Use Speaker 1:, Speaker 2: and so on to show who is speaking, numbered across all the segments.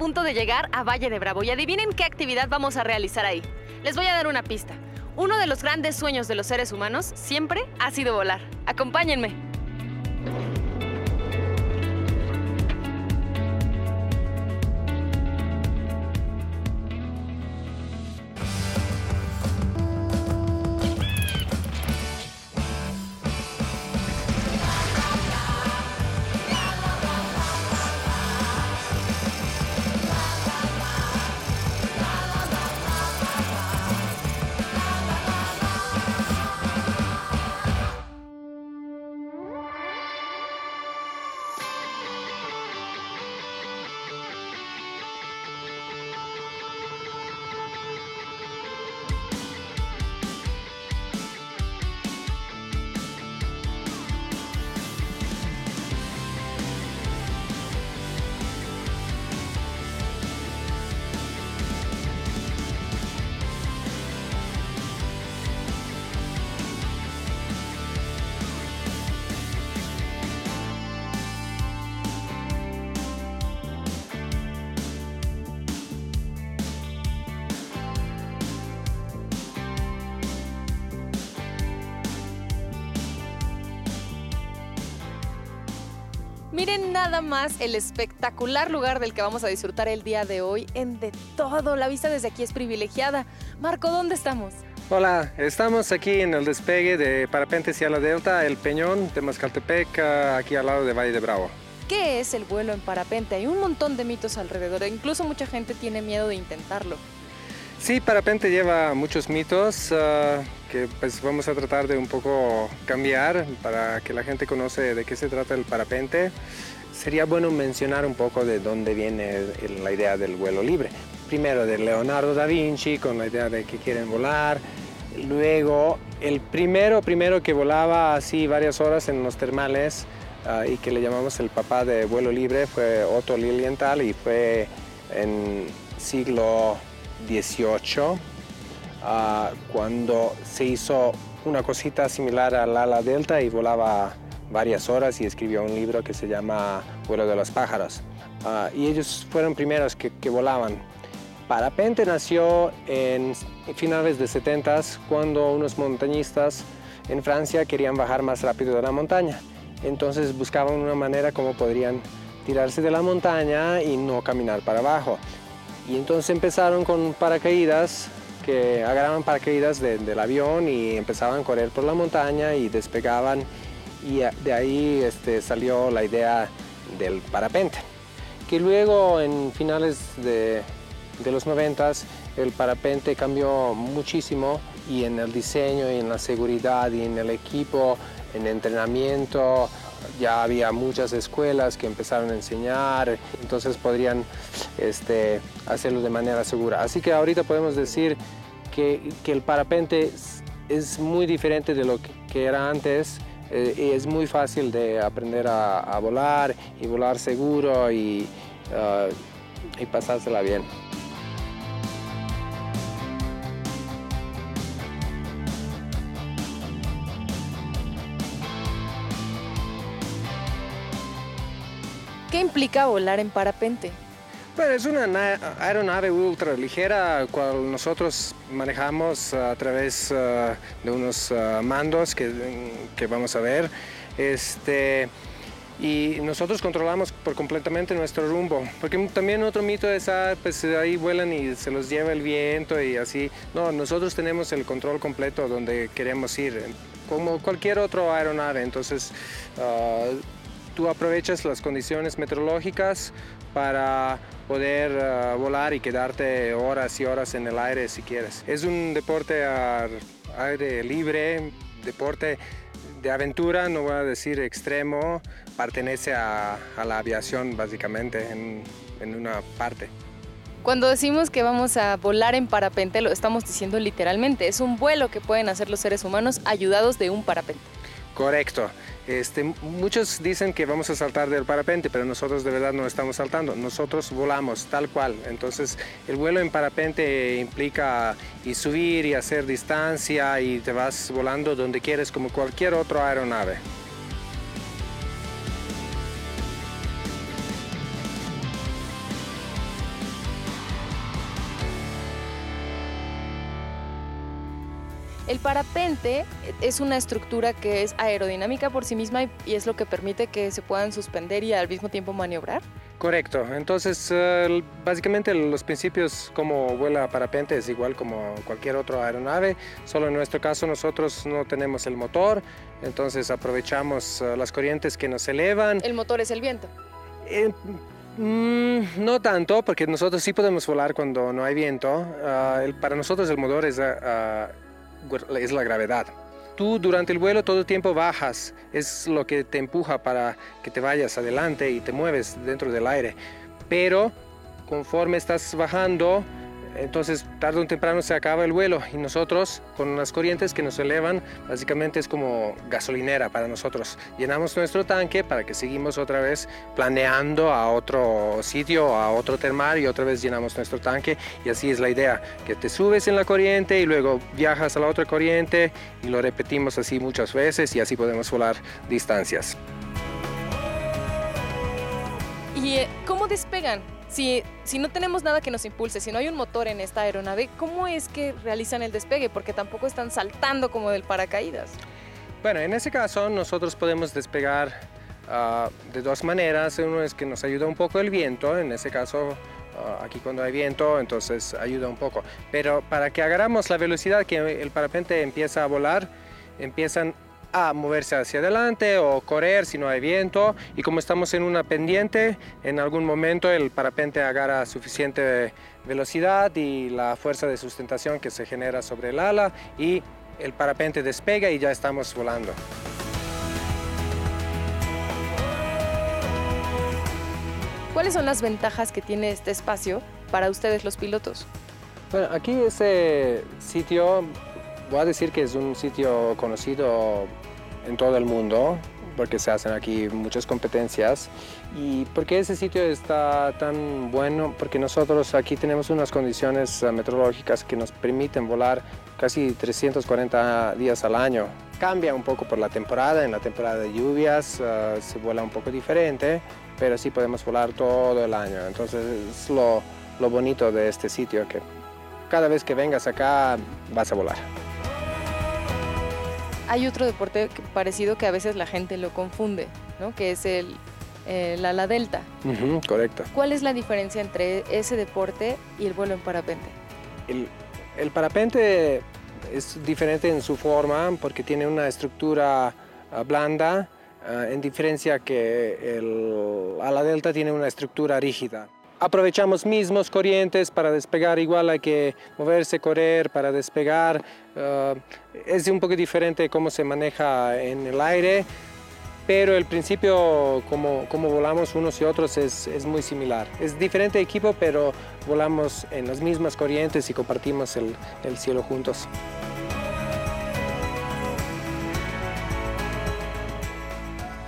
Speaker 1: punto de llegar a Valle de Bravo y adivinen qué actividad vamos a realizar ahí. Les voy a dar una pista. Uno de los grandes sueños de los seres humanos siempre ha sido volar. Acompáñenme. Miren nada más el espectacular lugar del que vamos a disfrutar el día de hoy en de todo. La vista desde aquí es privilegiada. Marco, ¿dónde estamos?
Speaker 2: Hola, estamos aquí en el despegue de Parapente la Delta, el Peñón de Mascaltepec, aquí al lado de Valle de Bravo.
Speaker 1: ¿Qué es el vuelo en parapente? Hay un montón de mitos alrededor, incluso mucha gente tiene miedo de intentarlo.
Speaker 2: Sí, parapente lleva muchos mitos. Ah, que pues vamos a tratar de un poco cambiar para que la gente conoce de qué se trata el parapente. Sería bueno mencionar un poco de dónde viene la idea del vuelo libre. Primero de Leonardo da Vinci con la idea de que quieren volar. Luego el primero, primero que volaba así varias horas en los termales ah, y que le llamamos el papá de vuelo libre fue Otto Lilienthal y fue en siglo XVIII cuando se hizo una cosita similar al ala delta y volaba varias horas y escribió un libro que se llama Vuelo de los pájaros. Ah, y ellos fueron primeros que, que, volaban. Parapente nació en finales de 70 cuando unos montañistas en Francia querían bajar más rápido de la montaña. Entonces buscaban una manera como podrían tirarse de la montaña y no caminar para abajo. Y entonces empezaron con paracaídas que agarraban paracaídas del avión y empezaban a correr por la montaña y despegaban y de ahí este, salió la idea del parapente. Que luego en finales de, de los noventas el parapente cambió muchísimo y en el diseño y en la seguridad y en el equipo, en entrenamiento, ya había muchas escuelas que empezaron a enseñar, entonces podrían este, hacerlo de manera segura. Así que ahorita podemos decir que, el parapente es, muy diferente de lo que, era antes. Eh, y es muy fácil de aprender a, volar y volar seguro y, uh, y pasársela bien.
Speaker 1: ¿Qué implica volar en parapente?
Speaker 2: Bueno, es una aeronave ultra ligera, cual nosotros manejamos a través uh, de unos uh, mandos que, que, vamos a ver. Este, y nosotros controlamos por completamente nuestro rumbo, porque también otro mito es, ah, pues ahí vuelan y se los lleva el viento y así. No, nosotros tenemos el control completo donde queremos ir, como cualquier otro aeronave. Entonces, uh, tú aprovechas las condiciones meteorológicas para poder uh, volar y quedarte horas y horas en el aire si quieres. Es un deporte al aire libre, deporte de aventura, no voy a decir extremo, pertenece a, la aviación básicamente en, en una parte.
Speaker 1: Cuando decimos que vamos a volar en parapente, lo estamos diciendo literalmente. Es un vuelo que pueden hacer los seres humanos ayudados de un parapente.
Speaker 2: Correcto. Este, muchos dicen que vamos a saltar del parapente, pero nosotros de verdad no estamos saltando, nosotros volamos tal cual. Entonces el vuelo en parapente implica subir y hacer distancia y te vas volando donde quieres como cualquier otro aeronave.
Speaker 1: El parapente es una estructura que es aerodinámica por sí misma y es lo que permite que se puedan suspender y al mismo tiempo maniobrar.
Speaker 2: Correcto, entonces básicamente los principios como vuela parapente es igual como cualquier otra aeronave, solo en nuestro caso nosotros no tenemos el motor, entonces aprovechamos eh, las corrientes que nos elevan.
Speaker 1: ¿El motor es el viento?
Speaker 2: Eh, mm, no tanto, porque nosotros sí podemos volar cuando no hay viento. Ah, para nosotros el motor es, ah, es la gravedad tú durante el vuelo todo el tiempo bajas, es lo que te empuja para que te vayas adelante y te mueves dentro del aire. Pero conforme estás bajando, entonces tarde o temprano se acaba el vuelo y nosotros con unas corrientes que nos elevan, básicamente es como gasolinera para nosotros. Llenamos nuestro tanque para que seguimos otra vez planeando a otro sitio, a otro termal y otra vez llenamos nuestro tanque y así es la idea, que te subes en la corriente y luego viajas a la otra corriente y lo repetimos así muchas veces y así podemos volar distancias.
Speaker 1: ¿Y eh, cómo despegan? Si, no tenemos nada que nos impulse, si no hay un motor en esta aeronave, ¿cómo es que realizan el despegue? Porque tampoco están saltando como del paracaídas.
Speaker 2: Bueno, en ese caso nosotros podemos despegar ah, de dos maneras. Uno es que nos ayuda un poco el viento, en ese caso ah, aquí cuando hay viento, entonces ayuda un poco. Pero para que agarramos la velocidad que el parapente empieza a volar, empiezan a moverse hacia adelante o correr si no hay viento y como estamos en una pendiente en algún momento el parapente agarra suficiente velocidad y la fuerza de sustentación que se genera sobre el ala y el parapente despega y ya estamos volando.
Speaker 1: ¿Cuáles son las ventajas que tiene este espacio para ustedes los pilotos?
Speaker 2: Bueno, aquí ese sitio voy a decir que es un sitio conocido en todo el mundo porque se hacen aquí muchas competencias y porque ese sitio está tan bueno porque nosotros aquí tenemos unas condiciones eh, meteorológicas que nos permiten volar casi 340 días al año. Cambia un poco por la temporada, en la temporada de lluvias eh, se vuela un poco diferente, pero sí podemos volar todo el año. Entonces es lo, lo bonito de este sitio que cada vez que vengas acá vas a volar.
Speaker 1: Hay otro deporte parecido que a veces la gente lo confunde, ¿no? que es el, ala delta.
Speaker 2: correcto.
Speaker 1: ¿Cuál es la diferencia entre ese deporte y el vuelo en parapente?
Speaker 2: El, parapente es diferente en su forma porque tiene una estructura ah, blanda, ah, en diferencia que el ala delta tiene una estructura rígida aprovechamos mismos corrientes para despegar, igual hay que moverse, correr para despegar. Eh, es un poco diferente cómo se maneja en el aire, pero el principio como, como volamos unos y otros es, es, muy similar. Es diferente equipo, pero volamos en las mismas corrientes y compartimos el, el cielo juntos.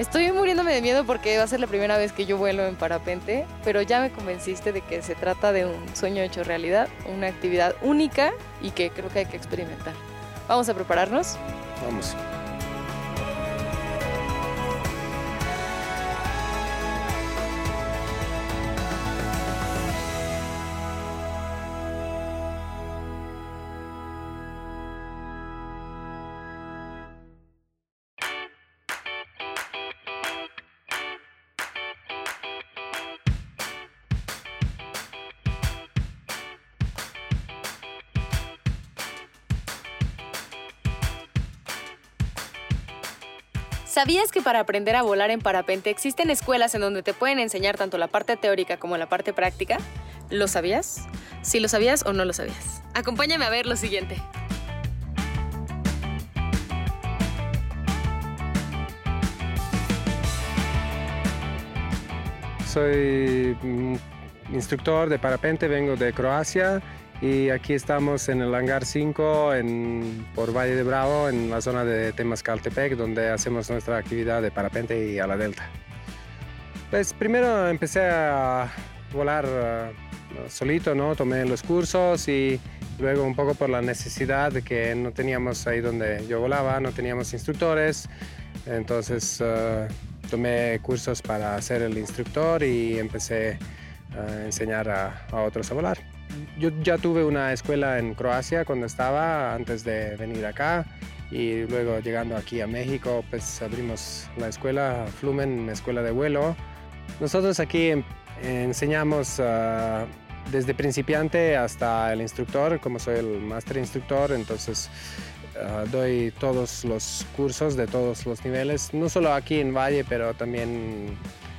Speaker 1: Estoy muriéndome de miedo porque va a ser la primera vez que yo vuelo en parapente, pero ya me convenciste de que se trata de un sueño hecho realidad, una actividad única y que creo que hay que experimentar. ¿Vamos a prepararnos?
Speaker 2: Vamos.
Speaker 1: ¿Sabías que para aprender a volar en parapente existen escuelas en donde te pueden enseñar tanto la parte teórica como la parte práctica? ¿Lo sabías? Si lo sabías o no lo sabías. Acompáñame a ver lo siguiente.
Speaker 2: Soy mm, instructor de parapente, vengo de Croacia y aquí estamos en el hangar 5 en, por Valle de Bravo, en la zona de Temascaltepec, donde hacemos nuestra actividad de parapente y a la delta. Pues primero empecé a volar uh, solito, ¿no? Tomé los cursos y luego un poco por la necesidad de que no teníamos ahí donde yo volaba, no teníamos instructores, entonces uh, tomé cursos para ser el instructor y empecé a enseñar a otros a volar. Yo ya tuve una escuela en Croacia cuando estaba, antes de venir acá. Y luego llegando aquí a México, pues abrimos la escuela Flumen, escuela de vuelo. Nosotros aquí em, enseñamos ah, desde principiante hasta el instructor, como soy el máster instructor, entonces ah, doy todos los cursos de todos los niveles, no solo aquí en Valle, pero también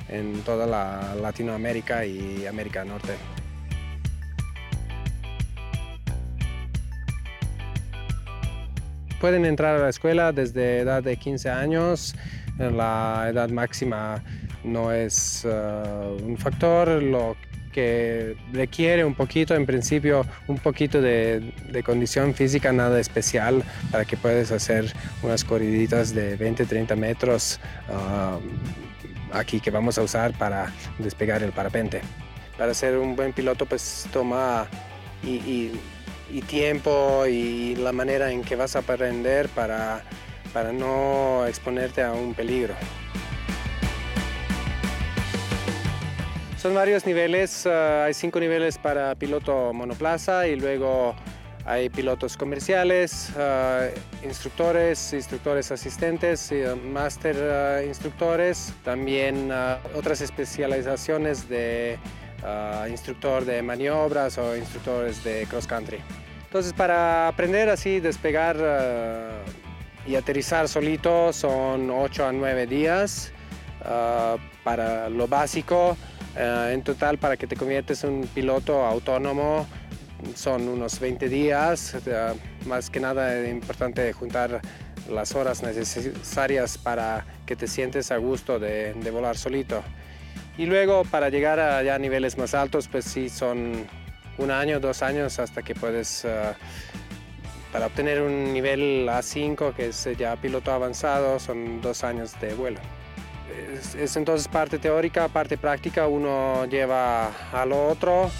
Speaker 2: en toda la Latinoamérica y América Norte. Pueden entrar a la escuela desde edad de 15 años, la edad máxima no es uh, un factor, lo que requiere un poquito, en principio, un poquito de, condición física, nada especial, para que puedas hacer unas corriditas de 20-30 metros uh, aquí que vamos a usar para despegar el parapente. Para ser un buen piloto, pues toma y, y tiempo y la manera en que vas a aprender para, para no exponerte a un peligro. Son varios niveles, ah, hay cinco niveles para piloto monoplaza y luego hay pilotos comerciales, ah, instructores, instructores asistentes, y, ah, máster instructores, también otras especializaciones de instructor de maniobras o instructores de cross country. Entonces para aprender así, despegar y aterrizar solito son 8 a 9 días para lo básico. Eh, en total, para que te conviertes en un piloto autónomo, son unos 20 días. más que nada es importante juntar las horas necesarias para que te sientes a gusto de, volar solito. Y luego para llegar a niveles más altos, pues sí, son un año, dos años hasta que puedes, eh, para obtener un nivel A5, que es ya piloto avanzado, son dos años de vuelo es, entonces parte teórica, parte práctica, uno lleva a lo otro.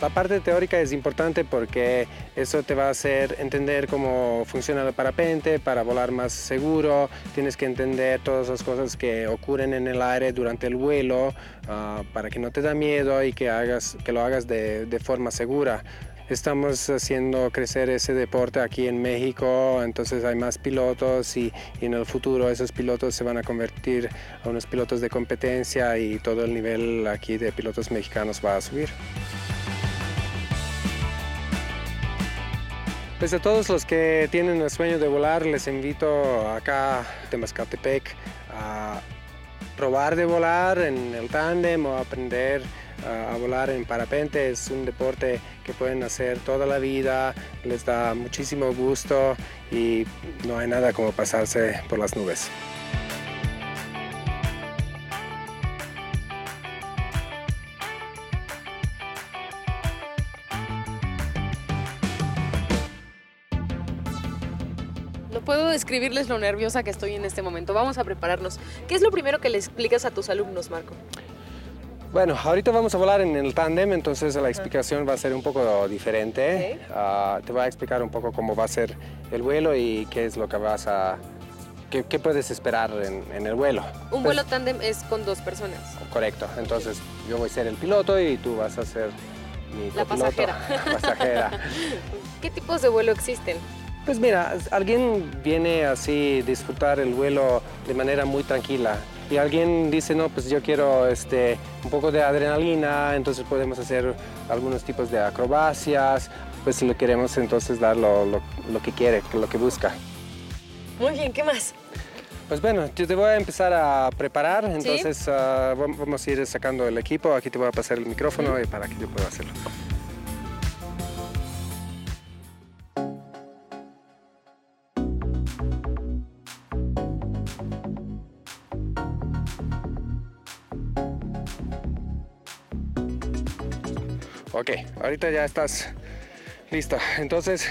Speaker 2: La parte teórica es importante porque eso te va a hacer entender cómo funciona el parapente para volar más seguro. Tienes que entender todas las cosas que ocurren en el aire durante el vuelo ah, para que no te da miedo y que, hagas, que lo hagas de, de forma segura. Estamos haciendo crecer ese deporte aquí en México, entonces hay más pilotos y, en el futuro esos pilotos se van a convertir a unos pilotos de competencia y todo el nivel aquí de pilotos mexicanos va a subir. Pues a todos los que tienen el sueño de volar, les invito acá a Temascatepec a probar de volar en el tándem o aprender a volar en parapente. Es un deporte que pueden hacer toda la vida, les da muchísimo gusto y no hay nada como pasarse por las nubes.
Speaker 1: Describirles lo nerviosa que estoy en este momento. Vamos a prepararnos. ¿Qué es lo primero que le explicas a tus alumnos, Marco?
Speaker 2: Bueno, ahorita vamos a volar en el tándem, entonces la explicación va a ser un poco diferente. Ah, te voy a explicar un poco cómo va a ser el vuelo y qué es lo que vas a... qué, puedes esperar en, el vuelo.
Speaker 1: Un vuelo tándem es con dos personas.
Speaker 2: Correcto, entonces yo voy a ser el piloto y tú vas a ser mi
Speaker 1: la pasajera.
Speaker 2: La pasajera.
Speaker 1: ¿Qué tipos de vuelo existen?
Speaker 2: Pues mira, alguien viene así disfrutar el vuelo de manera muy tranquila y alguien dice, no, pues yo quiero este, un poco de adrenalina, entonces podemos hacer algunos tipos de acrobacias, pues si le queremos entonces dar lo, que quiere, lo que busca.
Speaker 1: Muy bien, ¿qué más?
Speaker 2: Pues bueno, yo te voy a empezar a preparar, entonces ah, vamos a ir sacando el equipo, aquí te voy a pasar el micrófono para que yo pueda hacerlo. Ok, ahorita ya estás listo. Entonces,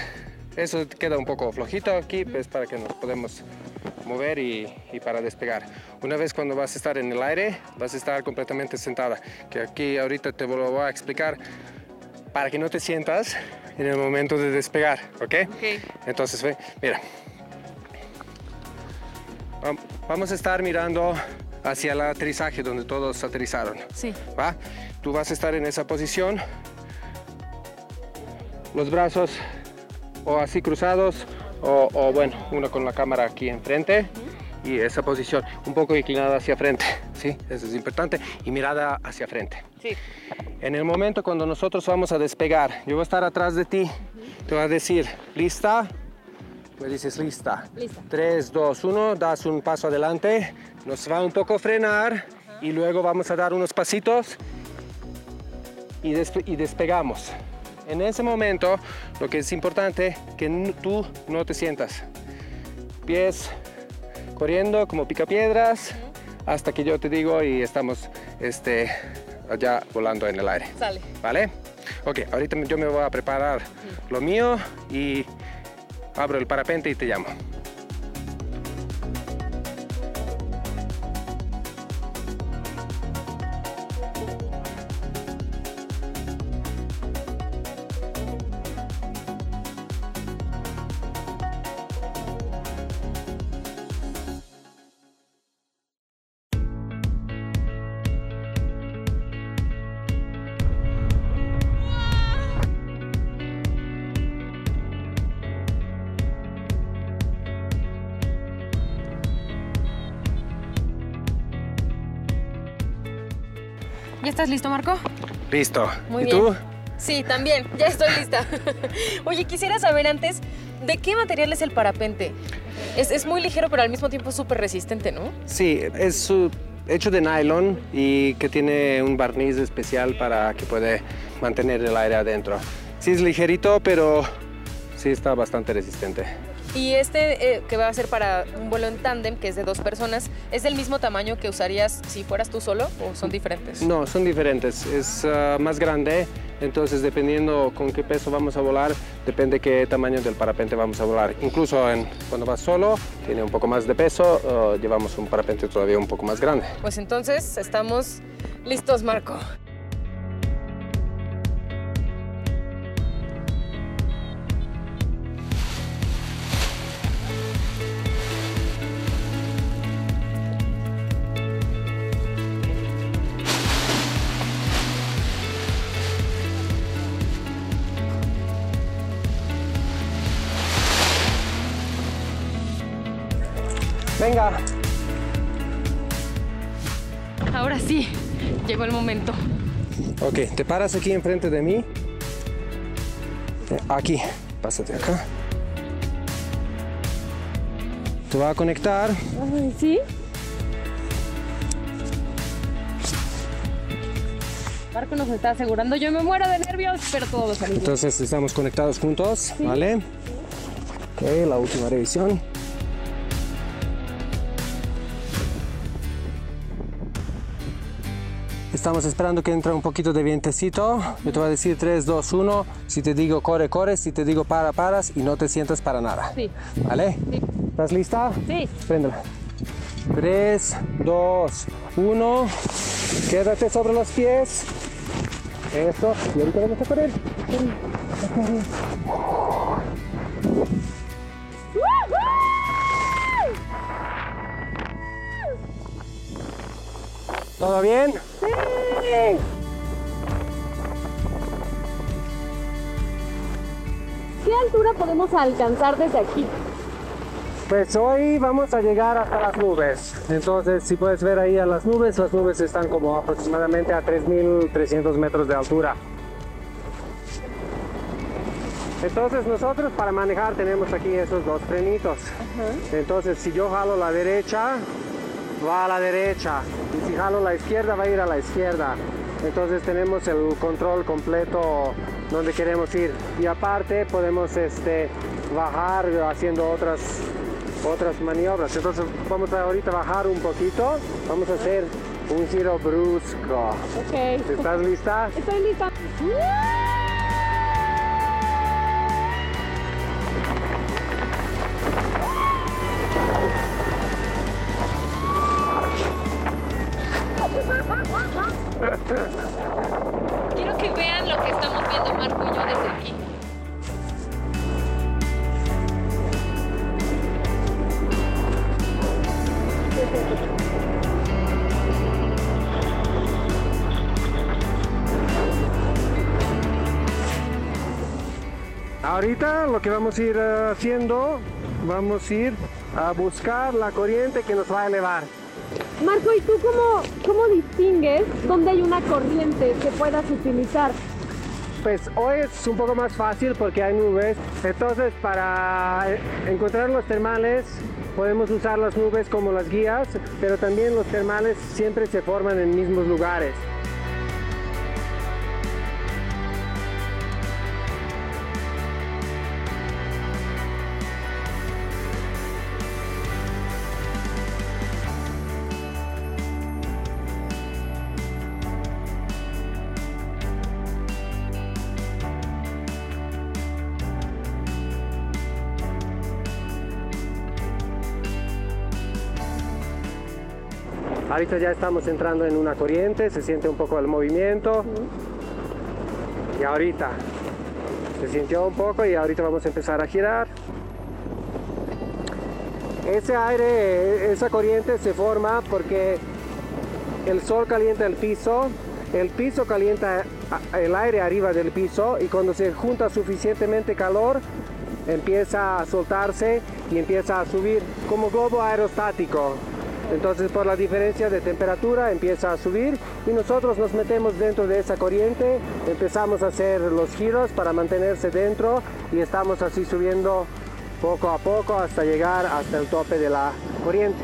Speaker 2: eso queda un poco flojito aquí, pues para que nos podemos mover y, para despegar. Una vez cuando vas a estar en el aire, vas a estar completamente sentada. Que aquí ahorita te lo voy a explicar para que no te sientas en el momento de despegar, ¿ok? Entonces, ve, mira. Vamos a estar mirando hacia el aterrizaje donde todos aterrizaron.
Speaker 1: Sí.
Speaker 2: ¿Va? Tú vas a estar en esa posición los brazos o así cruzados o, o bueno, uno con la cámara aquí enfrente y esa posición un poco inclinada hacia frente, ¿sí? Eso es importante y mirada hacia frente.
Speaker 1: Sí.
Speaker 2: En el momento cuando nosotros vamos a despegar, yo voy a estar atrás de ti, te voy a decir, ¿lista? Me dices, lista.
Speaker 1: Lista.
Speaker 2: 3, 2, 1, das un paso adelante, nos va un poco a frenar y luego vamos a dar unos pasitos y, despe- y despegamos. En ese momento, lo que es importante, que tú no te sientas. Pies corriendo como picapiedras hasta que yo te digo y estamos este, allá volando en el aire.
Speaker 1: Sale.
Speaker 2: ¿Vale? Ok, ahorita yo me voy a preparar lo mío y abro el parapente y te llamo.
Speaker 1: ¿Ya estás listo, Marco?
Speaker 2: Listo.
Speaker 1: Muy
Speaker 2: ¿Y
Speaker 1: bien.
Speaker 2: tú?
Speaker 1: Sí, también, ya estoy lista. Oye, quisiera saber antes, ¿de qué material es el parapente? Es, es muy ligero, pero al mismo tiempo súper resistente, ¿no?
Speaker 2: Sí, es uh, hecho de nylon y que tiene un barniz especial para que puede mantener el aire adentro. Sí es ligerito, pero sí está bastante resistente.
Speaker 1: Y este eh, que va a ser para un vuelo en tándem, que es de dos personas, ¿es del mismo tamaño que usarías si fueras tú solo o son diferentes?
Speaker 2: No, son diferentes. Es uh, más grande, entonces dependiendo con qué peso vamos a volar, depende qué tamaño del parapente vamos a volar. Incluso en, cuando vas solo, tiene un poco más de peso, uh, llevamos un parapente todavía un poco más grande.
Speaker 1: Pues entonces estamos listos, Marco.
Speaker 2: Ok, te paras aquí enfrente de mí. Eh, Aquí, pásate acá. Te va a conectar.
Speaker 1: ¿Sí? Marco nos está asegurando, yo me muero de nervios, pero todo va a salir.
Speaker 2: Entonces estamos conectados juntos, ¿vale? Ok, la última revisión. Estamos esperando que entre un poquito de vientecito. Yo te voy a decir 3, 2, 1. Si te digo corre, corres. Si te digo para, paras y no te sientas para nada.
Speaker 1: Sí.
Speaker 2: ¿Vale?
Speaker 1: Sí.
Speaker 2: ¿Estás lista?
Speaker 1: Sí.
Speaker 2: Préndela. 3, 2, 1. Quédate sobre los pies. Eso. Y ahorita vamos a correr. ¿Todo bien?
Speaker 3: ¿Qué altura podemos alcanzar desde aquí?
Speaker 2: Pues hoy vamos a llegar hasta las nubes. Entonces, si puedes ver ahí a las nubes, las nubes están como aproximadamente a 3.300 metros de altura. Entonces nosotros para manejar tenemos aquí esos dos frenitos. Entonces si yo jalo la derecha, va a la derecha. Y si jalo la izquierda, va a ir a la izquierda. Entonces tenemos el control completo donde queremos ir. Y aparte podemos este, bajar haciendo otras, otras maniobras. Entonces vamos a ahorita bajar un poquito. Vamos a hacer un giro brusco.
Speaker 3: Ok.
Speaker 2: ¿Estás lista?
Speaker 3: Estoy lista.
Speaker 2: Vamos a ir haciendo, vamos a ir a buscar la corriente que nos va a elevar.
Speaker 3: Marco, ¿y tú cómo, cómo distingues dónde hay una corriente que puedas utilizar?
Speaker 2: Pues hoy es un poco más fácil porque hay nubes, entonces para eh, encontrar los termales podemos usar las nubes como las guías, pero también los termales siempre se forman en mismos lugares. Ahorita ya estamos entrando en una corriente, se siente un poco el movimiento. Y ahorita se sintió un poco y ahorita vamos a empezar a girar. Ese aire, esa corriente se forma porque el sol calienta el piso, el piso calienta el aire arriba del piso y cuando se junta suficientemente calor empieza a soltarse y empieza a subir como globo aerostático. Entonces por la diferencia de temperatura empieza a subir y nosotros nos metemos dentro de esa corriente, empezamos a hacer los giros para mantenerse dentro y estamos así subiendo poco a poco hasta llegar hasta el tope de la corriente.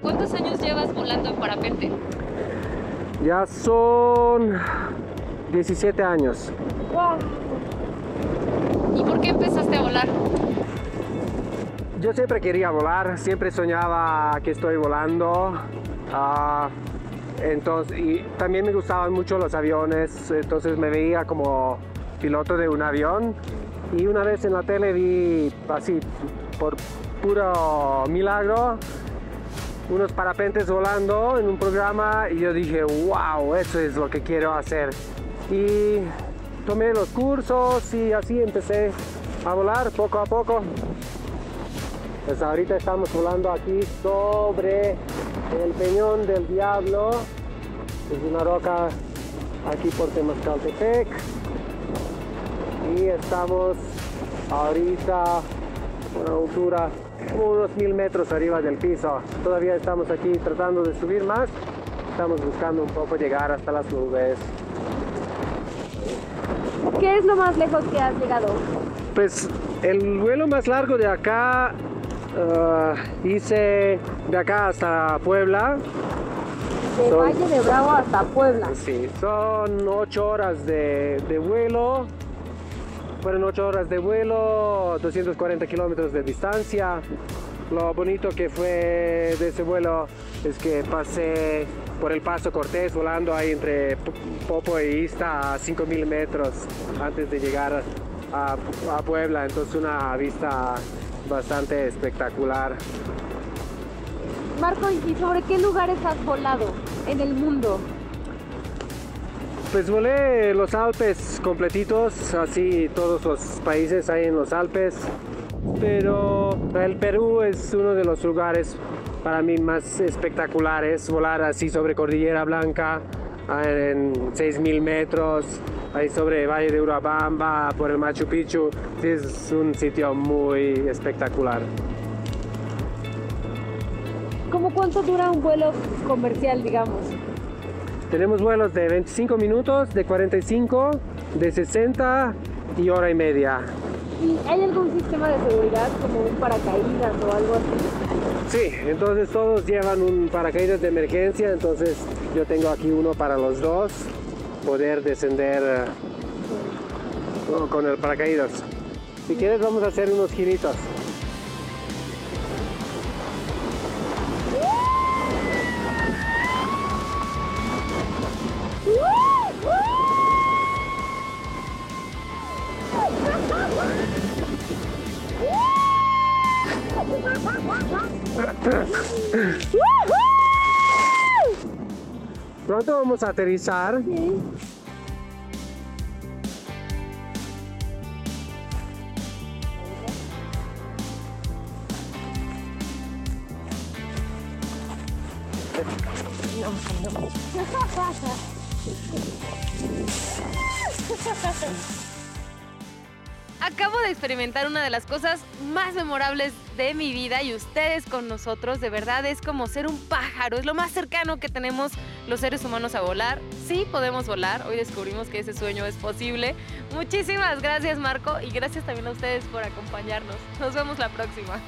Speaker 1: ¿Cuántos años llevas volando en parapente?
Speaker 2: Ya son 17 años.
Speaker 1: ¿Y por qué empezaste a volar?
Speaker 2: Yo siempre quería volar, siempre soñaba que estoy volando. Ah, entonces, también me gustaban mucho los aviones, entonces me veía como piloto de un avión. Y una vez en la tele vi así, por puro milagro, unos parapentes volando en un programa y yo dije, wow, eso es lo que quiero hacer. Y tomé los cursos y así empecé a volar poco a poco. Pues ahorita estamos volando aquí sobre el Peñón del Diablo. Es una roca aquí por Temascaltepec. Y estamos ahorita a una altura como unos mil metros arriba del piso. Todavía estamos aquí tratando de subir más. Estamos buscando un poco llegar hasta las nubes.
Speaker 3: ¿Qué es lo más lejos que has llegado?
Speaker 2: Pues el vuelo más largo de acá uh, hice de acá hasta Puebla.
Speaker 3: De
Speaker 2: Son-
Speaker 3: Valle de Bravo hasta Puebla.
Speaker 2: Sí, son ocho horas de, de vuelo. Fueron ocho horas de vuelo, 240 kilómetros de distancia. Lo bonito que fue de ese vuelo es que pasé por el Paso Cortés volando ahí entre Popo e Ista a 5000 metros antes de llegar a, a Puebla. Entonces una vista bastante espectacular.
Speaker 3: Marco, ¿y sobre qué lugares has volado en el mundo?
Speaker 2: Pues volé los Alpes completitos, así todos los países hay en los Alpes, pero el Perú es uno de los lugares para mí más espectaculares, volar así sobre Cordillera Blanca en 6.000 metros, ahí sobre Valle de Urabamba, por el Machu Picchu, es un sitio muy espectacular.
Speaker 3: ¿Cómo cuánto dura un vuelo comercial, digamos?
Speaker 2: Tenemos vuelos de 25 minutos, de 45, de 60 y hora y media.
Speaker 3: ¿Y hay algún sistema de seguridad como un paracaídas o algo así?
Speaker 2: Sí, entonces todos llevan un paracaídas de emergencia, entonces yo tengo aquí uno para los dos, poder descender eh, con- el paracaídas. Si quieres vamos a hacer unos giritos. Pronto vamos a aterrizar.
Speaker 1: Acabo experimentar una de las cosas más memorables de mi vida y ustedes con nosotros, de verdad es como ser un pájaro, es lo más cercano que tenemos los seres humanos a volar. Sí, podemos volar, hoy descubrimos que ese sueño es posible. Muchísimas gracias Marco y gracias también a ustedes por acompañarnos. Nos vemos la próxima.